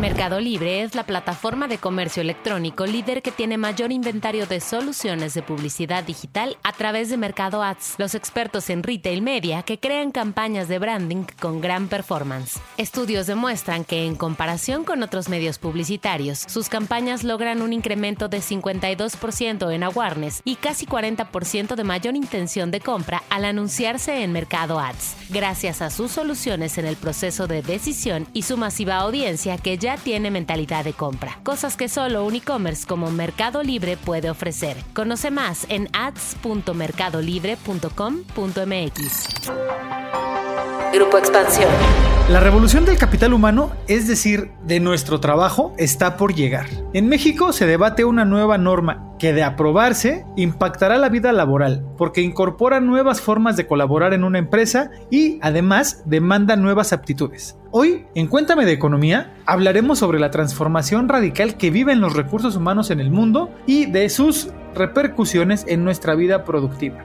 Mercado Libre es la plataforma de comercio electrónico líder que tiene mayor inventario de soluciones de publicidad digital a través de Mercado Ads, los expertos en retail media que crean campañas de branding con gran performance. Estudios demuestran que en comparación con otros medios publicitarios, sus campañas logran un incremento de 52% en awareness y casi 40% de mayor intención de compra al anunciarse en Mercado Ads, gracias a sus soluciones en el proceso de decisión y su masiva audiencia que ya tiene mentalidad de compra, cosas que solo un e-commerce como Mercado Libre puede ofrecer. Conoce más en ads.mercadolibre.com.mx. Grupo Expansión. La revolución del capital humano, es decir, de nuestro trabajo, está por llegar. En México se debate una nueva norma que de aprobarse impactará la vida laboral, porque incorpora nuevas formas de colaborar en una empresa y además demanda nuevas aptitudes. Hoy, en Cuéntame de Economía, hablaremos sobre la transformación radical que viven los recursos humanos en el mundo y de sus repercusiones en nuestra vida productiva.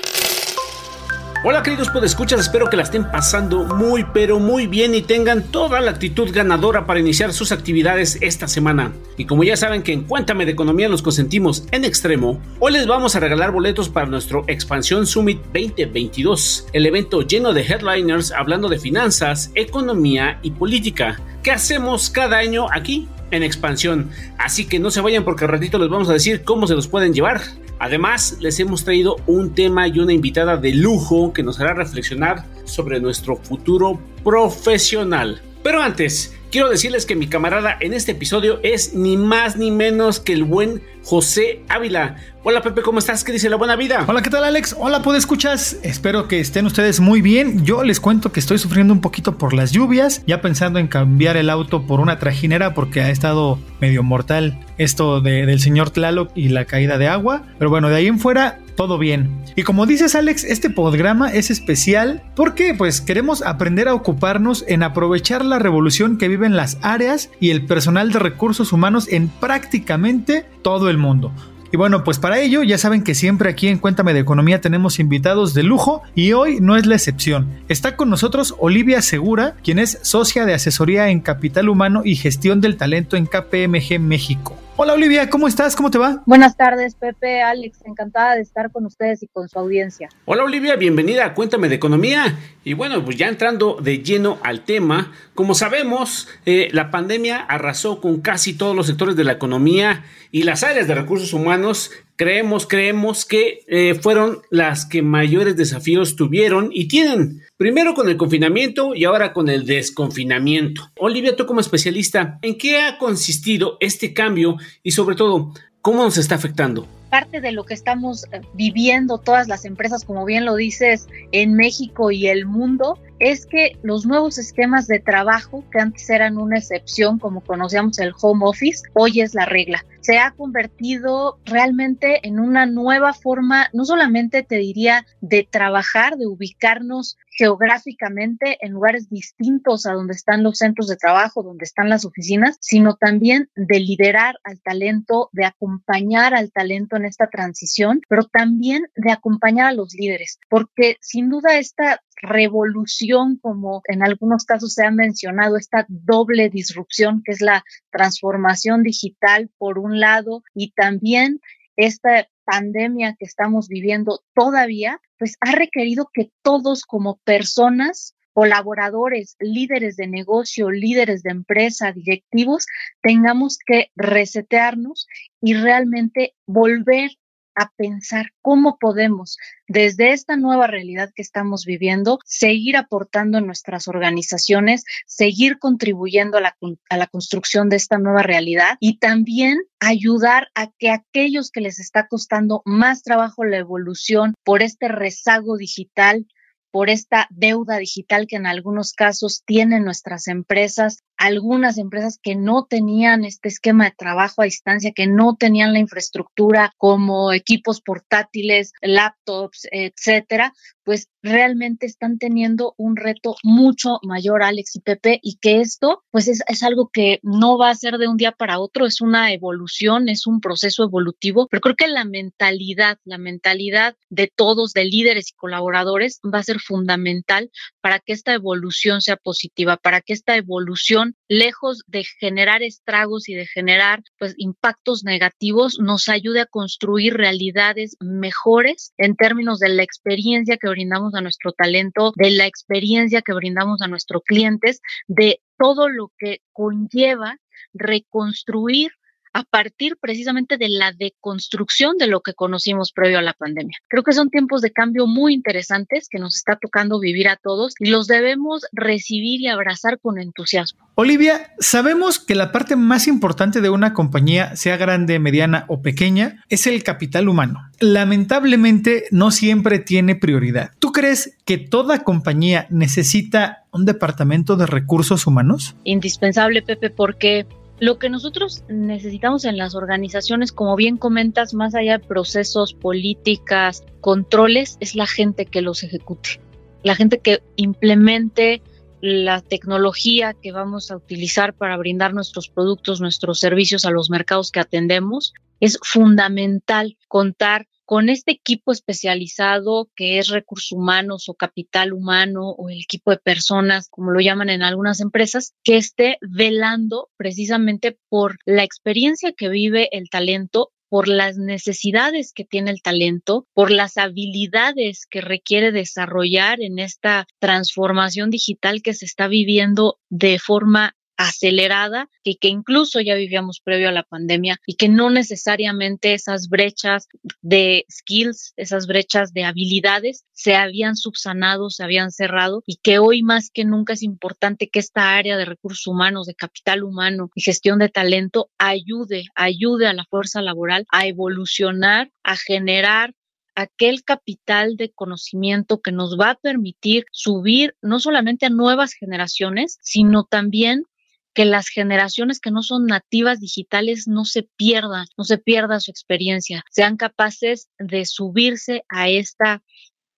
Hola queridos podescuchas, espero que la estén pasando muy pero muy bien y tengan toda la actitud ganadora para iniciar sus actividades esta semana. Y como ya saben que en Cuéntame de Economía nos consentimos en extremo, hoy les vamos a regalar boletos para nuestro Expansión Summit 2022, el evento lleno de headliners hablando de finanzas, economía y política. ¿Qué hacemos cada año aquí? en expansión. Así que no se vayan porque al ratito les vamos a decir cómo se los pueden llevar. Además, les hemos traído un tema y una invitada de lujo que nos hará reflexionar sobre nuestro futuro profesional. Pero antes, quiero decirles que mi camarada en este episodio es ni más ni menos que el buen José Ávila. Hola Pepe, ¿cómo estás? ¿Qué dice la buena vida? Hola, ¿qué tal Alex? Hola, ¿puedo escuchas? Espero que estén ustedes muy bien. Yo les cuento que estoy sufriendo un poquito por las lluvias, ya pensando en cambiar el auto por una trajinera porque ha estado medio mortal esto del señor Tlaloc y la caída de agua. Pero bueno, de ahí en fuera todo bien. Y como dices Alex, este programa es especial porque pues queremos aprender a ocuparnos en aprovechar la revolución que viven las áreas y el personal de recursos humanos en prácticamente todo el mundo. Y bueno, pues para ello ya saben que siempre aquí en Cuéntame de Economía tenemos invitados de lujo y hoy no es la excepción. Está con nosotros Olivia Segura, quien es socia de asesoría en capital humano y gestión del talento en KPMG México. Hola Olivia, ¿cómo estás? ¿Cómo te va? Buenas tardes, Pepe, Alex, encantada de estar con ustedes y con su audiencia. Hola Olivia, bienvenida a Cuéntame de Economía. Y bueno, pues ya entrando de lleno al tema, como sabemos, eh, la pandemia arrasó con casi todos los sectores de la economía y las áreas de recursos humanos creemos, creemos que eh, fueron las que mayores desafíos tuvieron y tienen. Primero con el confinamiento y ahora con el desconfinamiento. Olivia, tú como especialista, ¿en qué ha consistido este cambio y sobre todo, cómo nos está afectando? parte de lo que estamos eh, viviendo todas las empresas, como bien lo dices, en México y el mundo, es que los nuevos esquemas de trabajo, que antes eran una excepción, como conocíamos el home office, hoy es la regla. Se ha convertido realmente en una nueva forma, no solamente te diría de trabajar, de ubicarnos geográficamente en lugares distintos a donde están los centros de trabajo, donde están las oficinas, sino también de liderar al talento, de acompañar al talento en esta transición, pero también de acompañar a los líderes, porque sin duda esta revolución, como en algunos casos se ha mencionado, esta doble disrupción que es la transformación digital por un lado y también esta pandemia que estamos viviendo todavía, pues ha requerido que todos como personas colaboradores, líderes de negocio, líderes de empresa, directivos, tengamos que resetearnos y realmente volver a pensar cómo podemos, desde esta nueva realidad que estamos viviendo, seguir aportando en nuestras organizaciones, seguir contribuyendo a la, a la construcción de esta nueva realidad y también ayudar a que aquellos que les está costando más trabajo la evolución por este rezago digital, por esta deuda digital que en algunos casos tienen nuestras empresas, algunas empresas que no tenían este esquema de trabajo a distancia, que no tenían la infraestructura como equipos portátiles, laptops, etcétera, pues realmente están teniendo un reto mucho mayor, Alex y Pepe, y que esto, pues es, es, algo que no va a ser de un día para otro, es una evolución, es un proceso evolutivo, pero creo que la mentalidad, la mentalidad de todos, de líderes y colaboradores, va a ser fundamental para que esta evolución sea positiva, para que esta evolución, lejos de generar estragos y de generar pues impactos negativos, nos ayude a construir realidades mejores en términos de la experiencia que brindamos a nuestro talento, de la experiencia que brindamos a nuestros clientes, de todo lo que conlleva reconstruir a partir precisamente de la deconstrucción de lo que conocimos previo a la pandemia. Creo que son tiempos de cambio muy interesantes que nos está tocando vivir a todos y los debemos recibir y abrazar con entusiasmo. Olivia, sabemos que la parte más importante de una compañía, sea grande, mediana o pequeña, es el capital humano. Lamentablemente no siempre tiene prioridad. ¿Tú crees que toda compañía necesita un departamento de recursos humanos? Indispensable, Pepe, porque lo que nosotros necesitamos en las organizaciones, como bien comentas, más allá de procesos, políticas, controles, es la gente que los ejecute, la gente que implemente la tecnología que vamos a utilizar para brindar nuestros productos, nuestros servicios a los mercados que atendemos. Es fundamental contar con este equipo especializado que es recursos humanos o capital humano o el equipo de personas, como lo llaman en algunas empresas, que esté velando precisamente por la experiencia que vive el talento por las necesidades que tiene el talento, por las habilidades que requiere desarrollar en esta transformación digital que se está viviendo de forma acelerada y que incluso ya vivíamos previo a la pandemia y que no necesariamente esas brechas de skills, esas brechas de habilidades se habían subsanado, se habían cerrado y que hoy más que nunca es importante que esta área de recursos humanos, de capital humano y gestión de talento ayude, ayude a la fuerza laboral a evolucionar, a generar aquel capital de conocimiento que nos va a permitir subir no solamente a nuevas generaciones, sino también que las generaciones que no son nativas digitales no se pierdan, no se pierda su experiencia, sean capaces de subirse a esta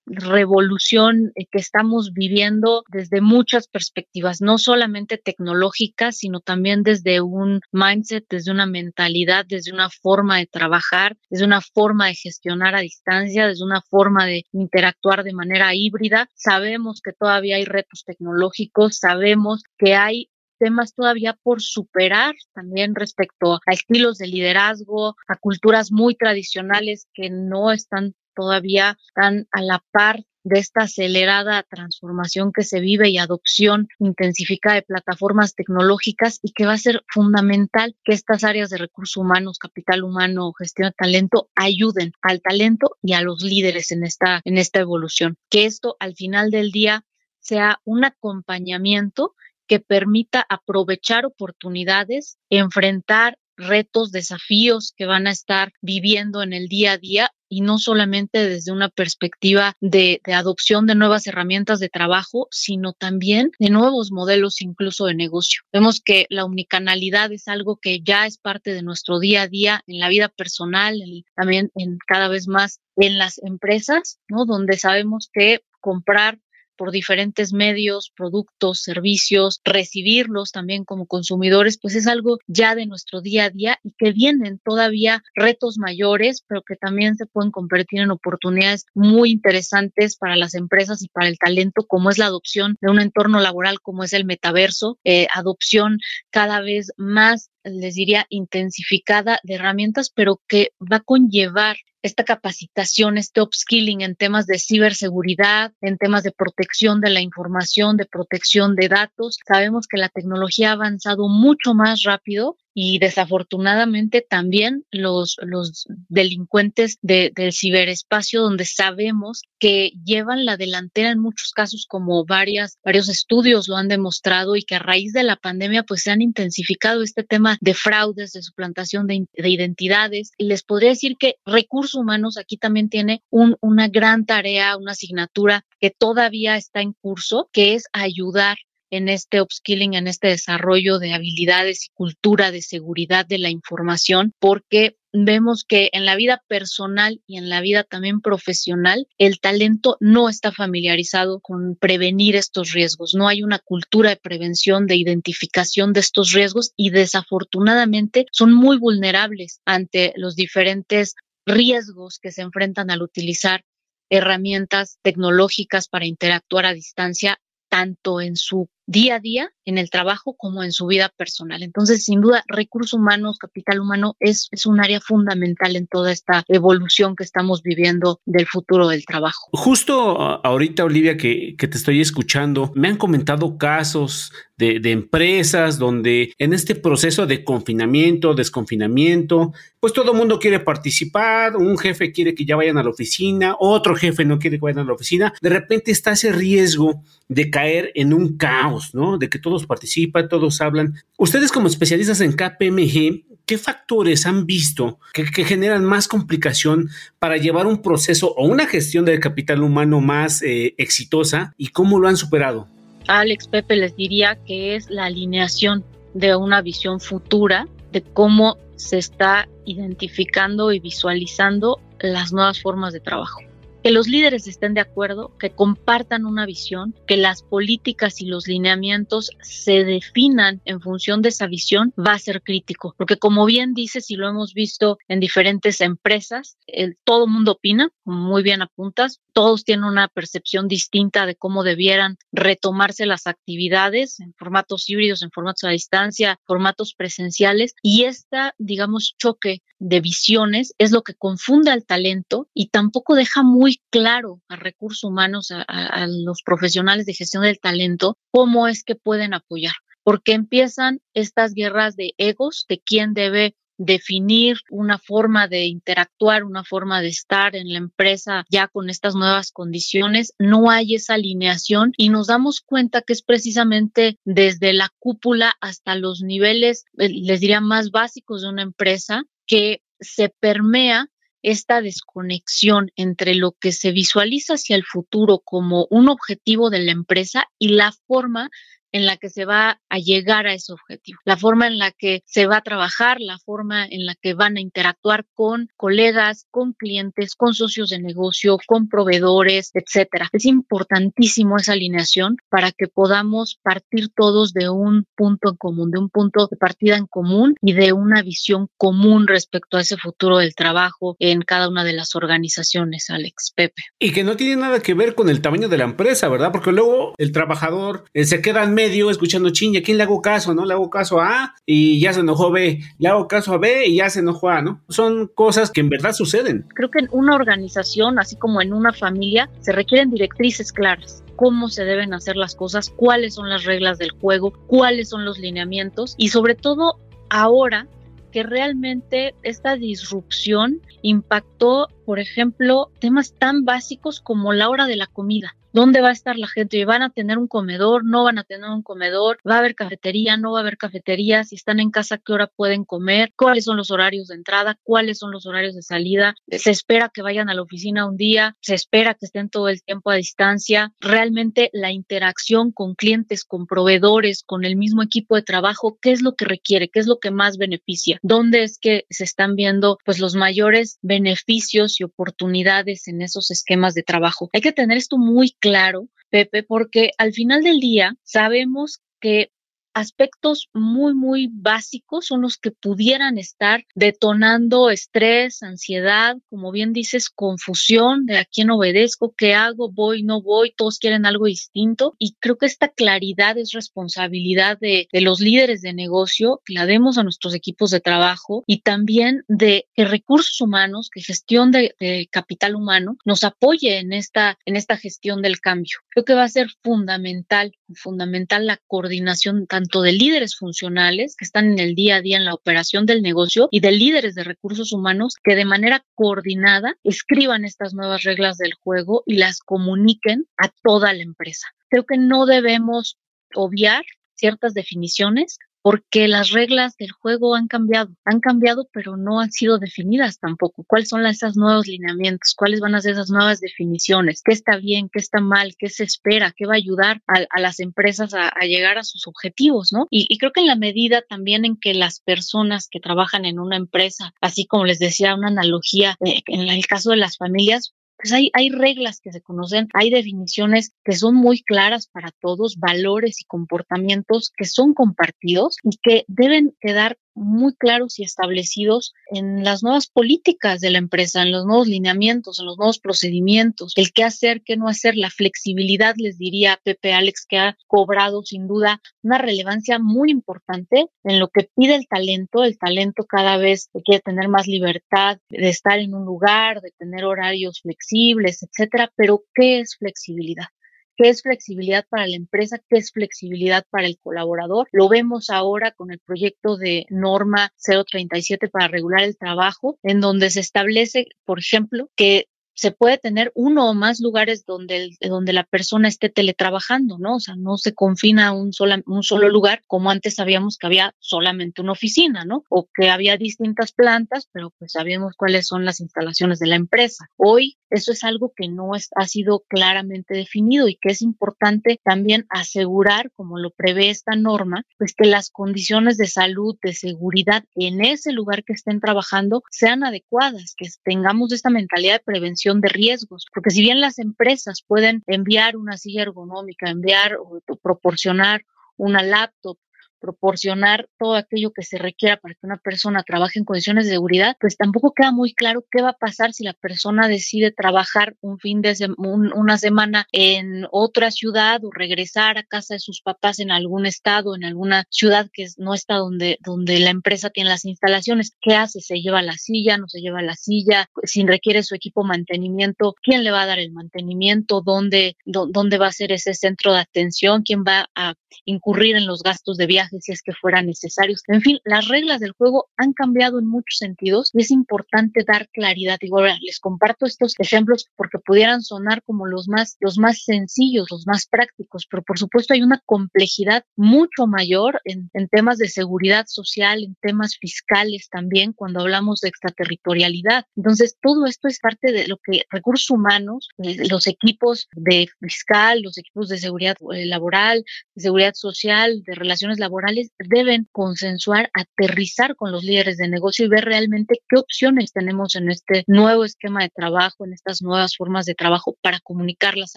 revolución que estamos viviendo desde muchas perspectivas, no solamente tecnológicas, sino también desde un mindset, desde una mentalidad, desde una forma de trabajar, desde una forma de gestionar a distancia, desde una forma de interactuar de manera híbrida. Sabemos que todavía hay retos tecnológicos, sabemos que hay temas todavía por superar también respecto a estilos de liderazgo, a culturas muy tradicionales que no están todavía tan a la par de esta acelerada transformación que se vive y adopción intensificada de plataformas tecnológicas y que va a ser fundamental que estas áreas de recursos humanos, capital humano, gestión de talento ayuden al talento y a los líderes en esta en esta evolución. Que esto al final del día sea un acompañamiento que permita aprovechar oportunidades, enfrentar retos, desafíos que van a estar viviendo en el día a día y no solamente desde una perspectiva de, adopción de nuevas herramientas de trabajo, sino también de nuevos modelos incluso de negocio. Vemos que la omnicanalidad es algo que ya es parte de nuestro día a día en la vida personal, también en cada vez más en las empresas, ¿no? Donde sabemos que comprar por diferentes medios, productos, servicios, recibirlos también como consumidores, pues es algo ya de nuestro día a día y que vienen todavía retos mayores, pero que también se pueden convertir en oportunidades muy interesantes para las empresas y para el talento, como es la adopción de un entorno laboral como es el metaverso, eh, adopción cada vez más les diría, intensificada de herramientas, pero que va a conllevar esta capacitación, este upskilling en temas de ciberseguridad, en temas de protección de la información, de protección de datos. Sabemos que la tecnología ha avanzado mucho más rápido y desafortunadamente también los, los delincuentes del ciberespacio donde sabemos que llevan la delantera en muchos casos como varias, varios estudios lo han demostrado y que a raíz de la pandemia pues se han intensificado este tema de fraudes, de suplantación de, de identidades. Y les podría decir que recursos humanos aquí también tiene un, una gran tarea, una asignatura que todavía está en curso, que es ayudar en este upskilling, en este desarrollo de habilidades y cultura de seguridad de la información, porque vemos que en la vida personal y en la vida también profesional, el talento no está familiarizado con prevenir estos riesgos. No hay una cultura de prevención, de identificación de estos riesgos y desafortunadamente son muy vulnerables ante los diferentes riesgos que se enfrentan al utilizar herramientas tecnológicas para interactuar a distancia tanto en su día a día en el trabajo como en su vida personal. Entonces, sin duda, recursos humanos, capital humano es, es un área fundamental en toda esta evolución que estamos viviendo del futuro del trabajo. Justo ahorita, Olivia, que, que te estoy escuchando, me han comentado casos de, de, empresas donde en este proceso de confinamiento, desconfinamiento, pues todo el mundo quiere participar, un jefe quiere que ya vayan a la oficina, otro jefe no quiere que vayan a la oficina, de repente está ese riesgo de caer en un caos De que todos participan, todos hablan. Ustedes como especialistas en KPMG, ¿qué factores han visto que, generan más complicación para llevar un proceso o una gestión del capital humano más eh, exitosa y cómo lo han superado? Alex Pepe les diría que es la alineación de una visión futura de cómo se está identificando y visualizando las nuevas formas de trabajo que los líderes estén de acuerdo, que compartan una visión, que las políticas y los lineamientos se definan en función de esa visión, va a ser crítico. Porque como bien dices y lo hemos visto en diferentes empresas, el, todo mundo opina, muy bien apuntas, todos tienen una percepción distinta de cómo debieran retomarse las actividades en formatos híbridos, en formatos a distancia, formatos presenciales y esta, digamos, choque de visiones es lo que confunde al talento y tampoco deja muy claro a recursos humanos, a, a los profesionales de gestión del talento, cómo es que pueden apoyar porque empiezan estas guerras de egos de quién debe definir una forma de interactuar, una forma de estar en la empresa ya con estas nuevas condiciones, no hay esa alineación y nos damos cuenta que es precisamente desde la cúpula hasta los niveles, eh, les diría, más básicos de una empresa que se permea esta desconexión entre lo que se visualiza hacia el futuro como un objetivo de la empresa y la forma en la que se va a llegar a ese objetivo, la forma en la que se va a trabajar, la forma en la que van a interactuar con colegas, con clientes, con socios de negocio, con proveedores, etcétera. Es importantísimo esa alineación para que podamos partir todos de un punto en común, de un punto de partida en común y de una visión común respecto a ese futuro del trabajo en cada una de las organizaciones, Alex Pepe. Y que no tiene nada que ver con el tamaño de la empresa, ¿verdad? Porque luego el trabajador eh, se queda en medio escuchando chinga, quién le hago caso? ¿No? Le hago caso a A y ya se enojó B, le hago caso a B y ya se enojó A, ¿no? Son cosas que en verdad suceden. Creo que en una organización, así como en una familia, se requieren directrices claras cómo se deben hacer las cosas, cuáles son las reglas del juego, cuáles son los lineamientos y sobre todo ahora que realmente esta disrupción impactó, por ejemplo, temas tan básicos como la hora de la comida dónde va a estar la gente, van a tener un comedor, no van a tener un comedor, va a haber cafetería, no va a haber cafetería, si están en casa, qué hora pueden comer, cuáles son los horarios de entrada, cuáles son los horarios de salida, se espera que vayan a la oficina un día, se espera que estén todo el tiempo a distancia, realmente la interacción con clientes, con proveedores, con el mismo equipo de trabajo, qué es lo que requiere, qué es lo que más beneficia, dónde es que se están viendo pues los mayores beneficios y oportunidades en esos esquemas de trabajo. Hay que tener esto muy claro, Pepe, porque al final del día sabemos que aspectos muy, muy básicos son los que pudieran estar detonando estrés, ansiedad, como bien dices, confusión de a quién obedezco, qué hago, voy, no voy, todos quieren algo distinto. Y creo que esta claridad es responsabilidad de, de los líderes de negocio, que la demos a nuestros equipos de trabajo y también de que recursos humanos, que gestión de, de capital humano nos apoye en esta, en esta gestión del cambio. Creo que va a ser fundamental, fundamental la coordinación tanto de líderes funcionales que están en el día a día en la operación del negocio y de líderes de recursos humanos que de manera coordinada escriban estas nuevas reglas del juego y las comuniquen a toda la empresa. Creo que no debemos obviar ciertas definiciones porque las reglas del juego han cambiado, han cambiado pero no han sido definidas tampoco. ¿Cuáles son esos nuevos lineamientos? ¿Cuáles van a ser esas nuevas definiciones? ¿Qué está bien? ¿Qué está mal? ¿Qué se espera? ¿Qué va a ayudar a, las empresas a, llegar a sus objetivos? ¿no? Y, y creo que en la medida también en que las personas que trabajan en una empresa, así como les decía, una analogía, eh, en el caso de las familias, pues hay, hay reglas que se conocen, hay definiciones que son muy claras para todos, valores y comportamientos que son compartidos y que deben quedar muy claros y establecidos en las nuevas políticas de la empresa, en los nuevos lineamientos, en los nuevos procedimientos, el qué hacer, qué no hacer, la flexibilidad, les diría Pepe Alex, que ha cobrado sin duda una relevancia muy importante en lo que pide el talento. El talento cada vez quiere tener más libertad de estar en un lugar, de tener horarios flexibles, etcétera. Pero, ¿qué es flexibilidad? Qué es flexibilidad para la empresa, qué es flexibilidad para el colaborador. Lo vemos ahora con el proyecto de norma 037 para regular el trabajo, en donde se establece, por ejemplo, que se puede tener uno o más lugares donde, donde la persona esté teletrabajando, ¿no? O sea, no se confina a un, sola, un solo lugar como antes sabíamos que había solamente una oficina, ¿no? O que había distintas plantas, pero pues sabíamos cuáles son las instalaciones de la empresa. Hoy eso es algo que no ha sido claramente definido y que es importante también asegurar, como lo prevé esta norma, pues que las condiciones de salud, de seguridad en ese lugar que estén trabajando sean adecuadas, que tengamos esta mentalidad de prevención de riesgos, porque si bien las empresas pueden enviar una silla ergonómica, enviar o proporcionar una laptop, proporcionar todo aquello que se requiera para que una persona trabaje en condiciones de seguridad, pues tampoco queda muy claro qué va a pasar si la persona decide trabajar un fin de una semana en otra ciudad o regresar a casa de sus papás en algún estado, en alguna ciudad que no está donde, donde la empresa tiene las instalaciones. ¿Qué hace? ¿Se lleva la silla? ¿No se lleva la silla? Si requiere su equipo mantenimiento, ¿quién le va a dar el mantenimiento? ¿Dónde, dónde va a ser ese centro de atención? ¿Quién va a incurrir en los gastos de viaje si es que fueran necesarios. En fin, las reglas del juego han cambiado en muchos sentidos y es importante dar claridad. Digo, ahora les comparto estos ejemplos porque pudieran sonar como los más, los más sencillos, los más prácticos, pero por supuesto hay una complejidad mucho mayor en, en temas de seguridad social, en temas fiscales también, cuando hablamos de extraterritorialidad. Entonces, todo esto es parte de lo que recursos humanos, eh, los equipos de fiscal, los equipos de seguridad eh, laboral, de seguridad social, de relaciones laborales, deben consensuar, aterrizar con los líderes de negocio y ver realmente qué opciones tenemos en este nuevo esquema de trabajo, en estas nuevas formas de trabajo para comunicarlas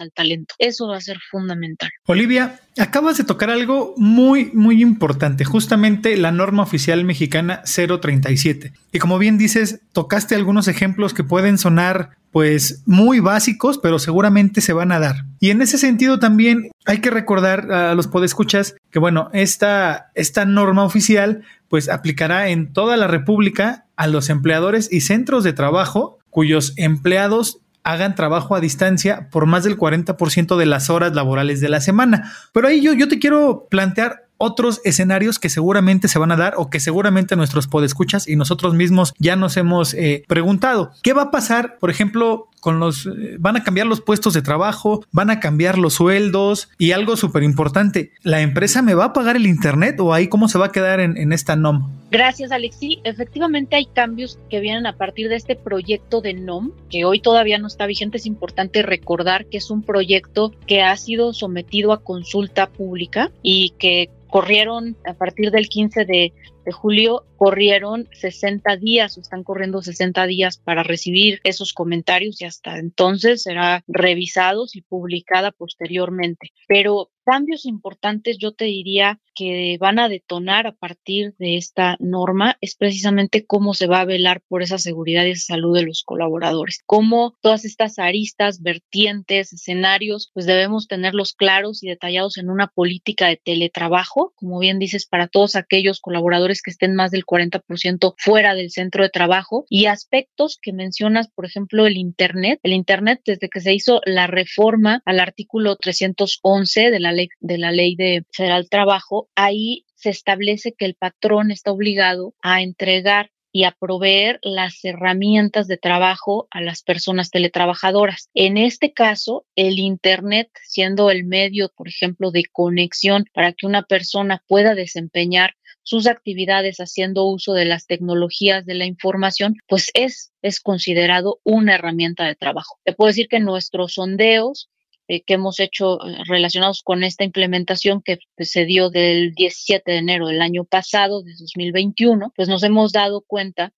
al talento. Eso va a ser fundamental. Olivia, acabas de tocar algo muy, muy importante, justamente la norma oficial mexicana 037. Y como bien dices, tocaste algunos ejemplos que pueden sonar pues muy básicos, pero seguramente se van a dar. Y en ese sentido también hay que recordar a los podescuchas que bueno, esta, esta norma oficial pues aplicará en toda la República a los empleadores y centros de trabajo cuyos empleados hagan trabajo a distancia por más del 40% de las horas laborales de la semana. Pero ahí yo, yo te quiero plantear otros escenarios que seguramente se van a dar o que seguramente nuestros podescuchas y nosotros mismos ya nos hemos eh, preguntado. ¿Qué va a pasar, por ejemplo, con los... Eh, van a cambiar los puestos de trabajo, van a cambiar los sueldos y algo súper importante, ¿la empresa me va a pagar el Internet o ahí cómo se va a quedar en, en esta NOM? Gracias, Alexi. Efectivamente hay cambios que vienen a partir de este proyecto de NOM, que hoy todavía no está vigente. Es importante recordar que es un proyecto que ha sido sometido a consulta pública y que corrieron a partir del 15 de, julio, corrieron 60 días o están corriendo 60 días para recibir esos comentarios y hasta entonces será revisados y publicada posteriormente. Pero cambios importantes yo te diría que van a detonar a partir de esta norma es precisamente cómo se va a velar por esa seguridad y esa salud de los colaboradores, cómo todas estas aristas, vertientes, escenarios, pues debemos tenerlos claros y detallados en una política de teletrabajo, como bien dices, para todos aquellos colaboradores que estén más del 40% fuera del centro de trabajo y aspectos que mencionas, por ejemplo, el Internet. El Internet, desde que se hizo la reforma al artículo 311 de la de la ley de federal trabajo, ahí se establece que el patrón está obligado a entregar y a proveer las herramientas de trabajo a las personas teletrabajadoras. En este caso, el Internet, siendo el medio, por ejemplo, de conexión para que una persona pueda desempeñar sus actividades haciendo uso de las tecnologías de la información, pues es, es considerado una herramienta de trabajo. Te puedo decir que nuestros sondeos eh, que hemos hecho eh, relacionados con esta implementación que pues, se dio del 17 de enero del año pasado, de 2021, pues nos hemos dado cuenta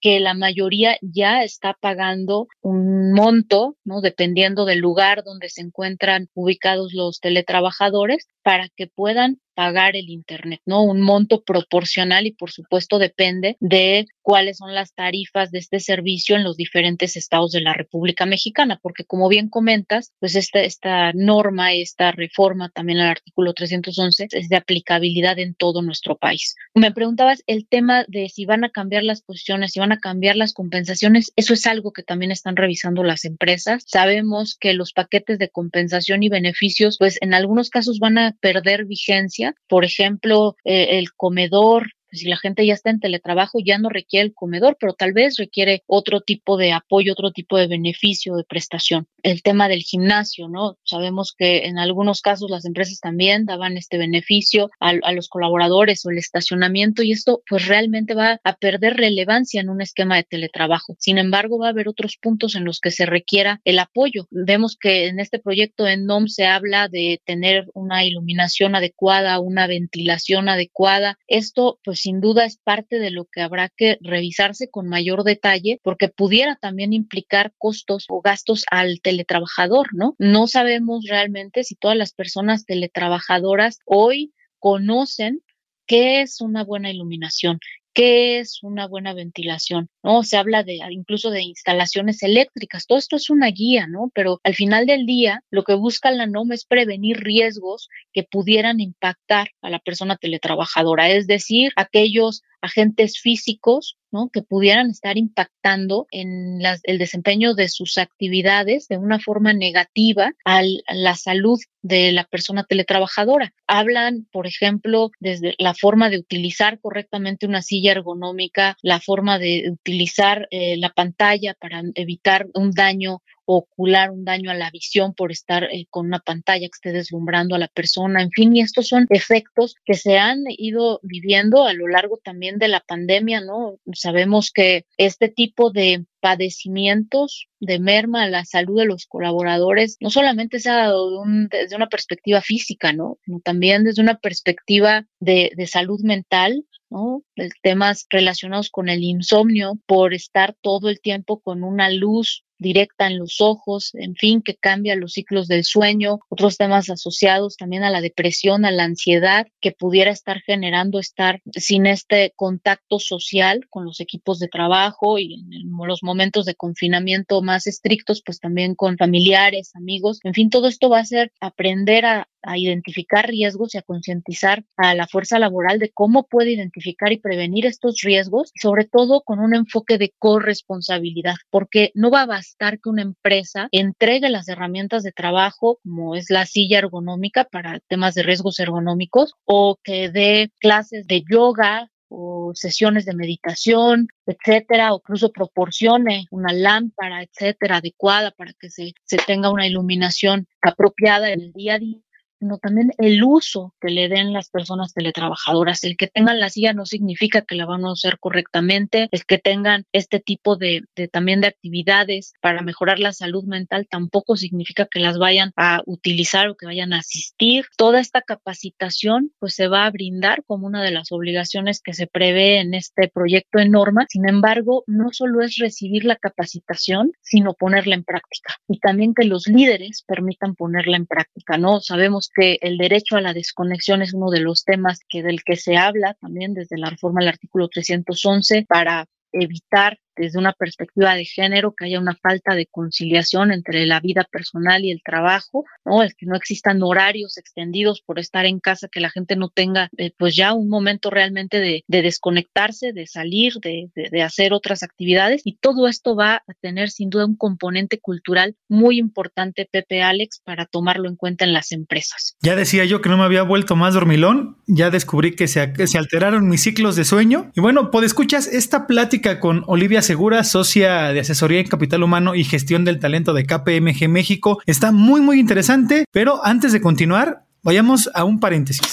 que la mayoría ya está pagando un monto, ¿no? Dependiendo del lugar donde se encuentran ubicados los teletrabajadores, para que puedan pagar el Internet, ¿no? Un monto proporcional y por supuesto depende de cuáles son las tarifas de este servicio en los diferentes estados de la República Mexicana, porque como bien comentas, pues esta, esta norma, esta reforma también al artículo 311 es de aplicabilidad en todo nuestro país. Me preguntabas el tema de si van a cambiar las posiciones, si van a cambiar las compensaciones, eso es algo que también están revisando las empresas. Sabemos que los paquetes de compensación y beneficios, pues en algunos casos van a perder vigencia. Por ejemplo, eh, el comedor si la gente ya está en teletrabajo, ya no requiere el comedor, pero tal vez requiere otro tipo de apoyo, otro tipo de beneficio, de prestación. El tema del gimnasio, ¿no? Sabemos que en algunos casos las empresas también daban este beneficio a, a los colaboradores o el estacionamiento y esto pues realmente va a perder relevancia en un esquema de teletrabajo. Sin embargo, va a haber otros puntos en los que se requiera el apoyo. Vemos que en este proyecto en NOM se habla de tener una iluminación adecuada, una ventilación adecuada. Esto pues sin duda es parte de lo que habrá que revisarse con mayor detalle porque pudiera también implicar costos o gastos al teletrabajador, ¿no? No sabemos realmente si todas las personas teletrabajadoras hoy conocen qué es una buena iluminación, qué es una buena ventilación, ¿no? Se habla de incluso de instalaciones eléctricas, todo esto es una guía, ¿no? Pero al final del día, lo que busca la NOM es prevenir riesgos que pudieran impactar a la persona teletrabajadora, es decir, aquellos agentes físicos ¿no? que pudieran estar impactando en el desempeño de sus actividades de una forma negativa a la salud de la persona teletrabajadora. Hablan, por ejemplo, desde la forma de utilizar correctamente una silla ergonómica, la forma de utilizar eh, la pantalla para evitar un daño ocular, un daño a la visión por estar eh, con una pantalla que esté deslumbrando a la persona, en fin, y estos son efectos que se han ido viviendo a lo largo también de la pandemia, ¿no? Sabemos que este tipo de padecimientos de merma a la salud de los colaboradores, no solamente se ha dado desde una perspectiva física, ¿no? También desde una perspectiva de, de salud mental, ¿no? Temas relacionados con el insomnio por estar todo el tiempo con una luz directa en los ojos, en fin, que cambia los ciclos del sueño, otros temas asociados también a la depresión, a la ansiedad, que pudiera estar generando estar sin este contacto social con los equipos de trabajo y en los momentos de confinamiento más estrictos, pues también con familiares, amigos, en fin, todo esto va a ser aprender a, a identificar riesgos y a concientizar a la fuerza laboral de cómo puede identificar y prevenir estos riesgos, sobre todo con un enfoque de corresponsabilidad, porque no va a que una empresa entregue las herramientas de trabajo, como es la silla ergonómica para temas de riesgos ergonómicos, o que dé clases de yoga o sesiones de meditación, etcétera, o incluso proporcione una lámpara, etcétera, adecuada para que se, se tenga una iluminación apropiada en el día a día sino también el uso que le den las personas teletrabajadoras. El que tengan la silla no significa que la van a usar correctamente, el que tengan este tipo de, también de actividades para mejorar la salud mental tampoco significa que las vayan a utilizar o que vayan a asistir. Toda esta capacitación pues se va a brindar como una de las obligaciones que se prevé en este proyecto de norma. Sin embargo, no solo es recibir la capacitación, sino ponerla en práctica y también que los líderes permitan ponerla en práctica, ¿no? Sabemos que el derecho a la desconexión es uno de los temas que del que se habla también desde la reforma del artículo 311 para evitar desde una perspectiva de género que haya una falta de conciliación entre la vida personal y el trabajo, ¿no? El que no existan horarios extendidos por estar en casa, que la gente no tenga eh, pues ya un momento realmente de, de desconectarse, de salir, de, hacer otras actividades y todo esto va a tener sin duda un componente cultural muy importante, Pepe Alex, para tomarlo en cuenta en las empresas. Ya decía yo que no me había vuelto más dormilón, ya descubrí que se, que se alteraron mis ciclos de sueño y bueno, pues escuchas esta plática con Olivia Segura, socia de asesoría en capital humano y gestión del talento de KPMG México. Está muy, muy interesante, pero antes de continuar, vayamos a un paréntesis.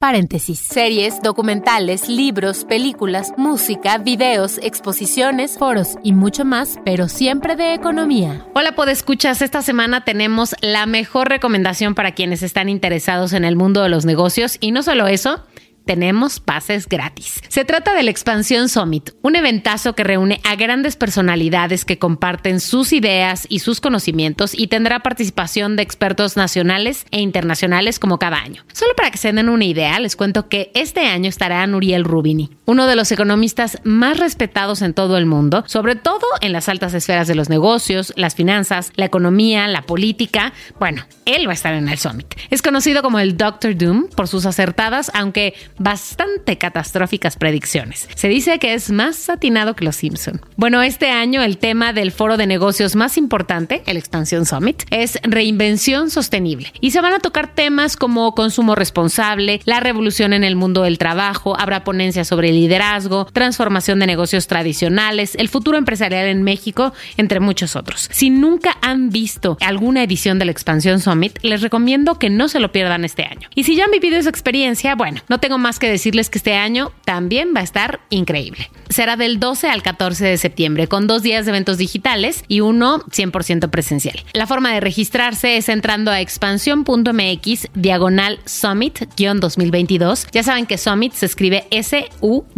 Paréntesis. Series, documentales, libros, películas, música, videos, exposiciones, foros y mucho más, pero siempre de economía. Hola, podescuchas. Esta semana tenemos la mejor recomendación para quienes están interesados en el mundo de los negocios y no solo eso, tenemos pases gratis. Se trata del Expansión Summit, un eventazo que reúne a grandes personalidades que comparten sus ideas y sus conocimientos y tendrá participación de expertos nacionales e internacionales como cada año. Solo para que se den una idea, les cuento que este año estará Nuriel Rubini, uno de los economistas más respetados en todo el mundo, sobre todo en las altas esferas de los negocios, las finanzas, la economía, la política. Bueno, él va a estar en el Summit. Es conocido como el Doctor Doom por sus acertadas, aunque bastante catastróficas predicciones. Se dice que es más atinado que los Simpson. Bueno, este año el tema del foro de negocios más importante, el Expansión Summit, es reinvención sostenible. Y se van a tocar temas como consumo responsable, la revolución en el mundo del trabajo, habrá ponencias sobre liderazgo, transformación de negocios tradicionales, el futuro empresarial en México, entre muchos otros. Si nunca han visto alguna edición del Expansión Summit, les recomiendo que no se lo pierdan este año. Y si ya han vivido esa experiencia, bueno, no tengo más que decirles que este año también va a estar increíble. Será del 12 al 14 de septiembre, con dos días de eventos digitales y uno 100% presencial. La forma de registrarse es entrando a expansión.mx diagonal summit-2022. Ya saben que summit se escribe S-U-M-M-I-T.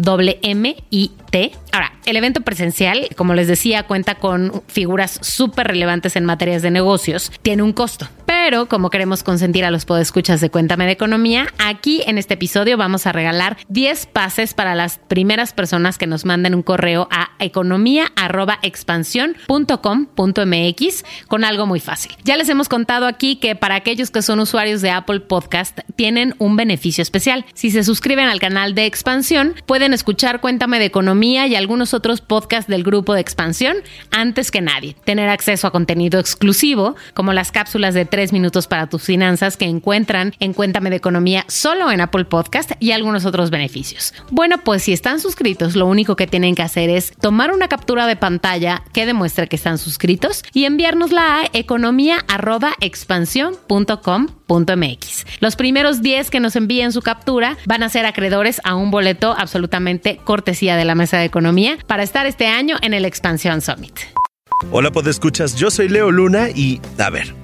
Ahora, el evento presencial, como les decía, cuenta con figuras súper relevantes en materias de negocios. Tiene un costo. Pero como queremos consentir a los podescuchas de Cuéntame de Economía, aquí en este episodio vamos a regalar 10 pases para las primeras personas que nos manden un correo a economía@expansión.com.mx con algo muy fácil. Ya les hemos contado aquí que para aquellos que son usuarios de Apple Podcast tienen un beneficio especial. Si se suscriben al canal de Expansión, pueden escuchar Cuéntame de Economía y algunos otros podcasts del grupo de Expansión antes que nadie. Tener acceso a contenido exclusivo como las cápsulas de tres minutos para tus finanzas que encuentran en Cuéntame de Economía solo en Apple Podcast y algunos otros beneficios. Bueno, pues si están suscritos, lo único que tienen que hacer es tomar una captura de pantalla que demuestre que están suscritos y enviárnosla a economía.expansión.com.mx. Los primeros 10 que nos envíen su captura van a ser acreedores a un boleto absolutamente cortesía de la Mesa de Economía para estar este año en el Expansión Summit. Hola, escuchas, yo soy Leo Luna y, a ver,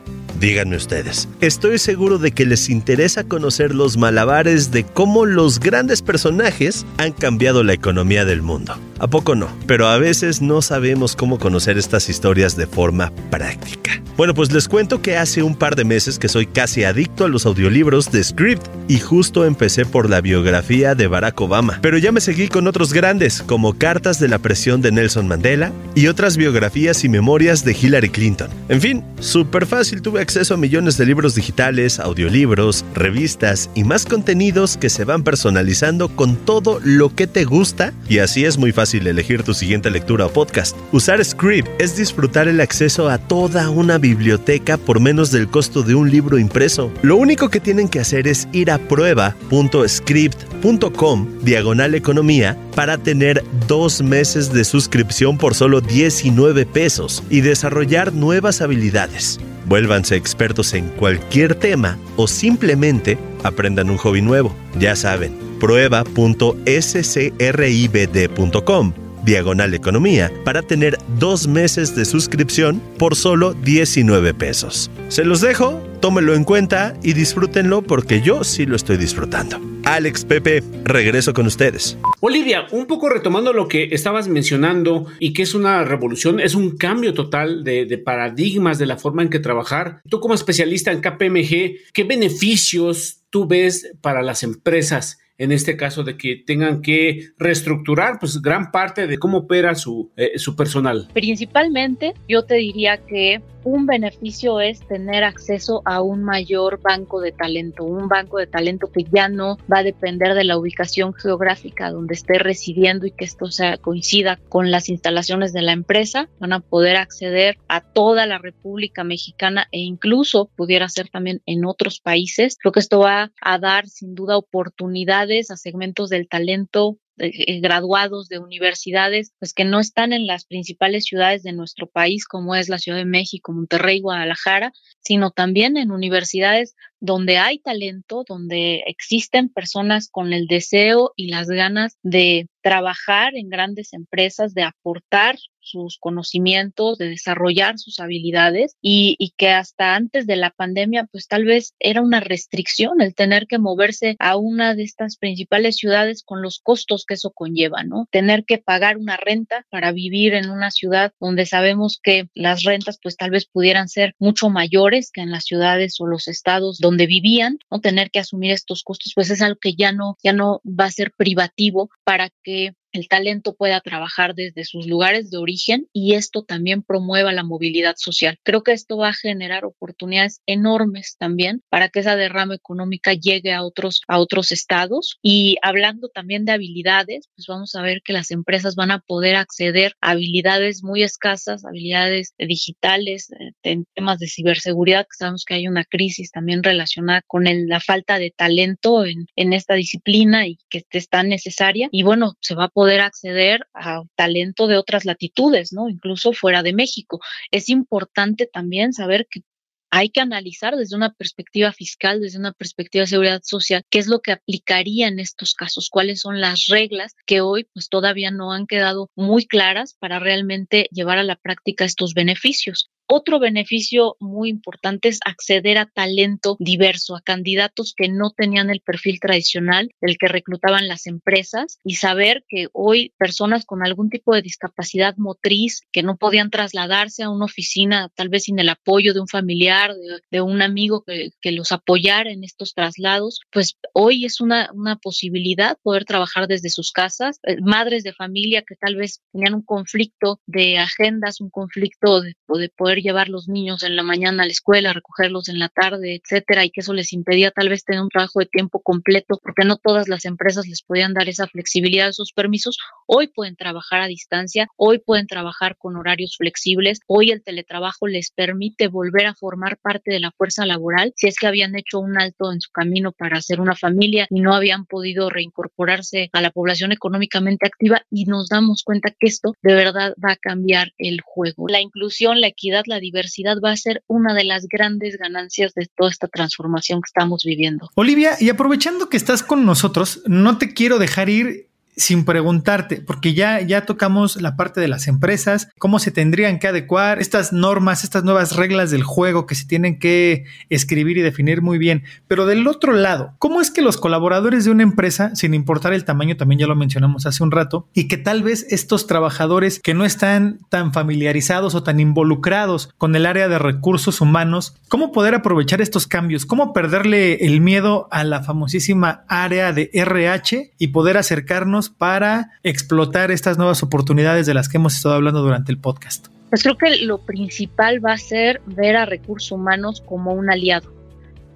Díganme ustedes, estoy seguro de que les interesa conocer los malabares de cómo los grandes personajes han cambiado la economía del mundo. ¿A poco no? Pero a veces no sabemos cómo conocer estas historias de forma práctica. Bueno, pues les cuento que hace un par de meses que soy casi adicto a los audiolibros de Script y justo empecé por la biografía de Barack Obama. Pero ya me seguí con otros grandes, como Cartas de la presión de Nelson Mandela y otras biografías y memorias de Hillary Clinton. En fin, súper fácil tuve acceso a millones de libros digitales, audiolibros, revistas y más contenidos que se van personalizando con todo lo que te gusta y así es muy fácil elegir tu siguiente lectura o podcast. Usar Script es disfrutar el acceso a toda una biblioteca por menos del costo de un libro impreso. Lo único que tienen que hacer es ir a prueba.script.com diagonal economía para tener dos meses de suscripción por solo 19 pesos y desarrollar nuevas habilidades. Vuélvanse expertos en cualquier tema o simplemente aprendan un hobby nuevo. Ya saben, prueba.scribd.com diagonal economía para tener dos meses de suscripción por solo 19 pesos. Se los dejo, tómenlo en cuenta y disfrútenlo porque yo sí lo estoy disfrutando. Alex Pepe, regreso con ustedes. Olivia, un poco retomando lo que estabas mencionando y que es una revolución, es un cambio total de, de paradigmas de la forma en que trabajar. Tú como especialista en KPMG, ¿qué beneficios tú ves para las empresas en este caso de que tengan que reestructurar pues gran parte de cómo opera su, eh, su personal? Principalmente yo te diría que un beneficio es tener acceso a un mayor banco de talento, un banco de talento que ya no va a depender de la ubicación geográfica donde esté residiendo y que esto sea, coincida con las instalaciones de la empresa. Van a poder acceder a toda la República Mexicana e incluso pudiera ser también en otros países. Creo que esto va a dar sin duda oportunidades a segmentos del talento eh, graduados de universidades pues que no están en las principales ciudades de nuestro país como es la Ciudad de México, Monterrey, Guadalajara, sino también en universidades donde hay talento, donde existen personas con el deseo y las ganas de trabajar en grandes empresas, de aportar sus conocimientos, de desarrollar sus habilidades y, que hasta antes de la pandemia pues tal vez era una restricción el tener que moverse a una de estas principales ciudades con los costos que eso conlleva, ¿no? Tener que pagar una renta para vivir en una ciudad donde sabemos que las rentas pues tal vez pudieran ser mucho mayores que en las ciudades o los estados vivían, ¿no? Tener que asumir estos costos pues es algo que ya no, ya no va a ser privativo para que el talento pueda trabajar desde sus lugares de origen y esto también promueva la movilidad social. Creo que esto va a generar oportunidades enormes también para que esa derrama económica llegue a otros a otros estados y hablando también de habilidades, pues vamos a ver que las empresas van a poder acceder a habilidades muy escasas, habilidades digitales, eh, en temas de ciberseguridad, que sabemos que hay una crisis también relacionada con la falta de talento en, en esta disciplina y que es tan necesaria y bueno, se va a poder acceder a talento de otras latitudes, ¿no? Incluso fuera de México. Es importante también saber que hay que analizar desde una perspectiva fiscal, desde una perspectiva de seguridad social, qué es lo que aplicaría en estos casos, cuáles son las reglas que hoy pues todavía no han quedado muy claras para realmente llevar a la práctica estos beneficios. Otro beneficio muy importante es acceder a talento diverso, a candidatos que no tenían el perfil tradicional del que reclutaban las empresas y saber que hoy personas con algún tipo de discapacidad motriz que no podían trasladarse a una oficina, tal vez sin el apoyo de un familiar, de, un amigo que, que, los apoyara en estos traslados, pues hoy es una, una posibilidad poder trabajar desde sus casas. Eh, madres de familia que tal vez tenían un conflicto de agendas, un conflicto de, de poder llevar los niños en la mañana a la escuela, recogerlos en la tarde, etcétera, y que eso les impedía tal vez tener un trabajo de tiempo completo, porque no todas las empresas les podían dar esa flexibilidad, esos permisos, hoy pueden trabajar a distancia, hoy pueden trabajar con horarios flexibles, hoy el teletrabajo les permite volver a formar parte de la fuerza laboral, si es que habían hecho un alto en su camino para hacer una familia y no habían podido reincorporarse a la población económicamente activa y nos damos cuenta que esto de verdad va a cambiar el juego. La inclusión, la equidad, la diversidad va a ser una de las grandes ganancias de toda esta transformación que estamos viviendo. Olivia, y aprovechando que estás con nosotros, no te quiero dejar ir sin preguntarte, porque ya, ya tocamos la parte de las empresas, cómo se tendrían que adecuar estas normas, estas nuevas reglas del juego que se tienen que escribir y definir muy bien. Pero del otro lado, ¿cómo es que los colaboradores de una empresa, sin importar el tamaño, también ya lo mencionamos hace un rato, y que tal vez estos trabajadores que no están tan familiarizados o tan involucrados con el área de recursos humanos, cómo poder aprovechar estos cambios, cómo perderle el miedo a la famosísima área de RH y poder acercarnos para explotar estas nuevas oportunidades de las que hemos estado hablando durante el podcast? Pues creo que lo principal va a ser ver a recursos humanos como un aliado,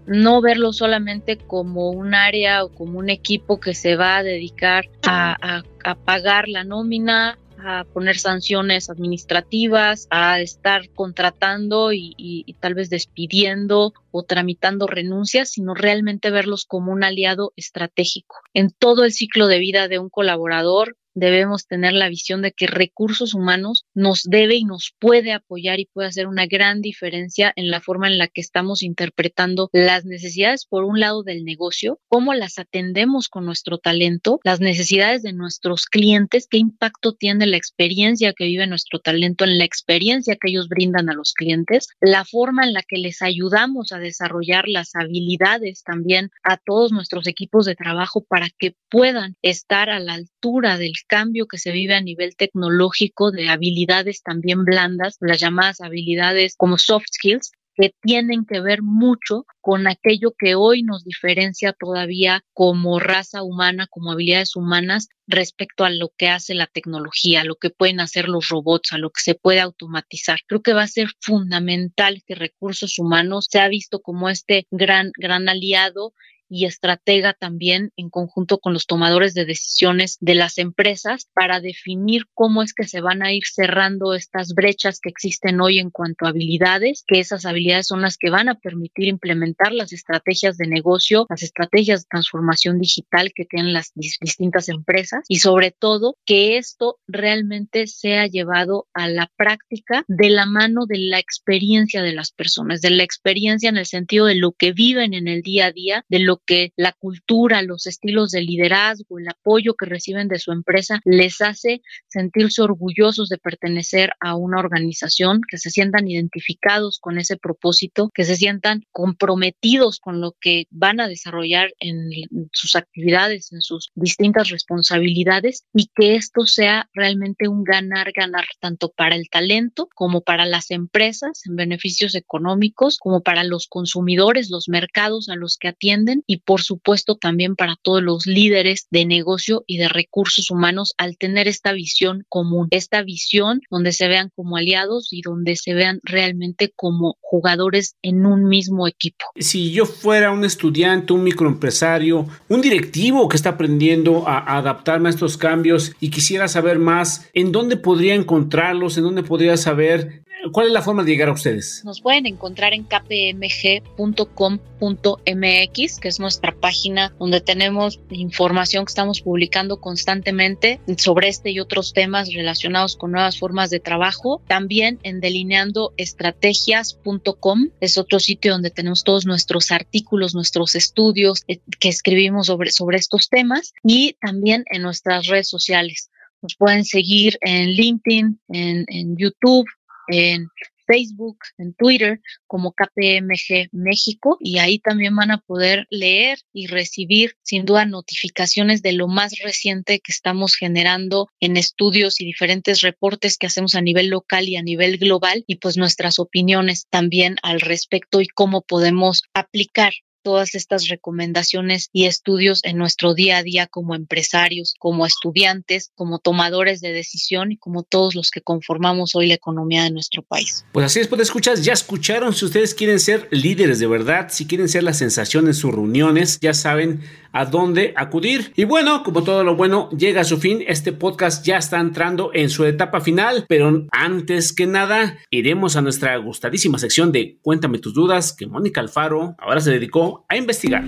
no verlo solamente como un área o como un equipo que se va a dedicar a, pagar la nómina, a poner sanciones administrativas, a estar contratando y, tal vez despidiendo o tramitando renuncias, sino realmente verlos como un aliado estratégico. En todo el ciclo de vida de un colaborador, debemos tener la visión de que recursos humanos nos debe y nos puede apoyar y puede hacer una gran diferencia en la forma en la que estamos interpretando las necesidades, por un lado, del negocio, cómo las atendemos con nuestro talento, las necesidades de nuestros clientes, qué impacto tiene la experiencia que vive nuestro talento en la experiencia que ellos brindan a los clientes, la forma en la que les ayudamos a desarrollar las habilidades también a todos nuestros equipos de trabajo para que puedan estar a la altura del cambio que se vive a nivel tecnológico de habilidades también blandas, las llamadas habilidades como soft skills, que tienen que ver mucho con aquello que hoy nos diferencia todavía como raza humana, como habilidades humanas respecto a lo que hace la tecnología, a lo que pueden hacer los robots, a lo que se puede automatizar. Creo que va a ser fundamental que recursos humanos sea visto como este gran, gran aliado y estratega también en conjunto con los tomadores de decisiones de las empresas para definir cómo es que se van a ir cerrando estas brechas que existen hoy en cuanto a habilidades, que esas habilidades son las que van a permitir implementar las estrategias de negocio, las estrategias de transformación digital que tienen las distintas empresas y sobre todo que esto realmente sea llevado a la práctica de la mano de la experiencia de las personas, de la experiencia en el sentido de lo que viven en el día a día, de lo que la cultura, los estilos de liderazgo, el apoyo que reciben de su empresa les hace sentirse orgullosos de pertenecer a una organización, que se sientan identificados con ese propósito, que se sientan comprometidos con lo que van a desarrollar en sus actividades, en sus distintas responsabilidades y que esto sea realmente un ganar-ganar tanto para el talento como para las empresas en beneficios económicos, como para los consumidores, los mercados a los que atienden y por supuesto también para todos los líderes de negocio y de recursos humanos al tener esta visión común, esta visión donde se vean como aliados y donde se vean realmente como jugadores en un mismo equipo. Si yo fuera un estudiante, un microempresario, un directivo que está aprendiendo a, adaptarme a estos cambios y quisiera saber más, ¿en dónde podría encontrarlos? ¿En dónde podría saber ¿Cuál es la forma de llegar a ustedes? Nos pueden encontrar en kpmg.com.mx, que es nuestra página donde tenemos información que estamos publicando constantemente sobre este y otros temas relacionados con nuevas formas de trabajo. También en delineandoestrategias.com es otro sitio donde tenemos todos nuestros artículos, nuestros estudios eh, que escribimos sobre, sobre estos temas y también en nuestras redes sociales. Nos pueden seguir en LinkedIn, en, en YouTube, en Facebook, en Twitter como KPMG México y ahí también van a poder leer y recibir sin duda notificaciones de lo más reciente que estamos generando en estudios y diferentes reportes que hacemos a nivel local y a nivel global y pues nuestras opiniones también al respecto y cómo podemos aplicar todas estas recomendaciones y estudios en nuestro día a día como empresarios, como estudiantes, como tomadores de decisión y como todos los que conformamos hoy la economía de nuestro país. Pues así después de escuchar, ya escucharon, si ustedes quieren ser líderes de verdad, si quieren ser la sensación en sus reuniones, ya saben a dónde acudir. Y bueno, como todo lo bueno llega a su fin, este podcast ya está entrando en su etapa final, pero antes que nada, iremos a nuestra gustadísima sección de Cuéntame tus dudas, que Mónica Alfaro ahora se dedicó a investigar.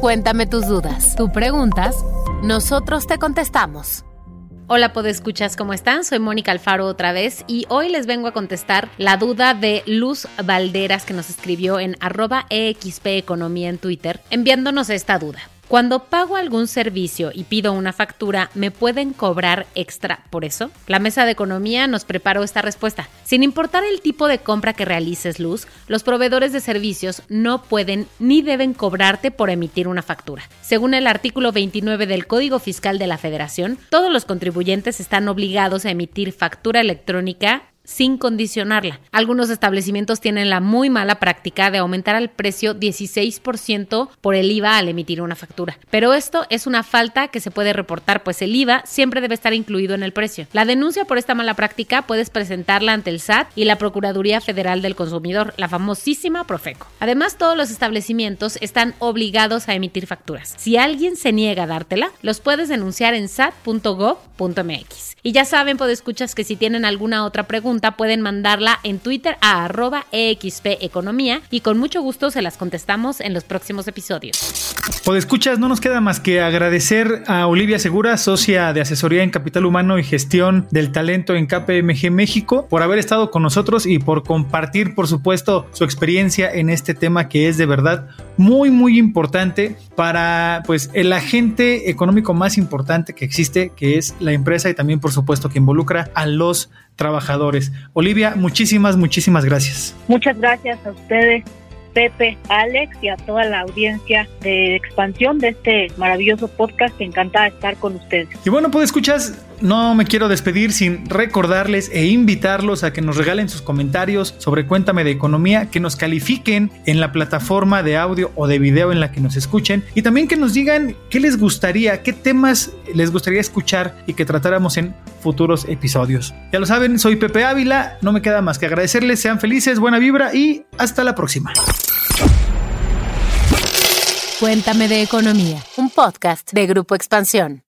Cuéntame tus dudas. Tú preguntas, nosotros te contestamos. Hola, podescuchas, ¿cómo están? Soy Mónica Alfaro otra vez y hoy les vengo a contestar la duda de Luz Valderas que nos escribió en arroba EXP Economía en Twitter, enviándonos esta duda. Cuando pago algún servicio y pido una factura, ¿me pueden cobrar extra por eso? La mesa de economía nos preparó esta respuesta. Sin importar el tipo de compra que realices, Luz, los proveedores de servicios no pueden ni deben cobrarte por emitir una factura. Según el artículo 29 del Código Fiscal de la Federación, todos los contribuyentes están obligados a emitir factura electrónica sin condicionarla. Algunos establecimientos tienen la muy mala práctica de aumentar el precio 16% por el IVA al emitir una factura. Pero esto es una falta que se puede reportar, pues el IVA siempre debe estar incluido en el precio. La denuncia por esta mala práctica puedes presentarla ante el SAT y la Procuraduría Federal del Consumidor, la famosísima Profeco. Además, todos los establecimientos están obligados a emitir facturas. Si alguien se niega a dártela, los puedes denunciar en sat.gov.mx. Y ya saben, escuchas que si tienen alguna otra pueden mandarla en Twitter a arroba Economía y con mucho gusto se las contestamos en los próximos episodios. Por escuchas, no nos queda más que agradecer a Olivia Segura, socia de asesoría en capital humano y gestión del talento en KPMG México, por haber estado con nosotros y por compartir, por supuesto, su experiencia en este tema que es de verdad muy, muy importante para pues el agente económico más importante que existe, que es la empresa y también, por supuesto, que involucra a los trabajadores. Olivia, muchísimas, muchísimas gracias. Muchas gracias a ustedes. Pepe, Alex y a toda la audiencia de expansión de este maravilloso podcast. Encantada de estar con ustedes. Y bueno, pues escuchas, no me quiero despedir sin recordarles e invitarlos a que nos regalen sus comentarios sobre Cuéntame de Economía, que nos califiquen en la plataforma de audio o de video en la que nos escuchen y también que nos digan qué les gustaría, qué temas les gustaría escuchar y que tratáramos en futuros episodios. Ya lo saben, soy Pepe Ávila, no me queda más que agradecerles, sean felices, buena vibra y hasta la próxima. Cuéntame de Economía, un podcast de Grupo Expansión.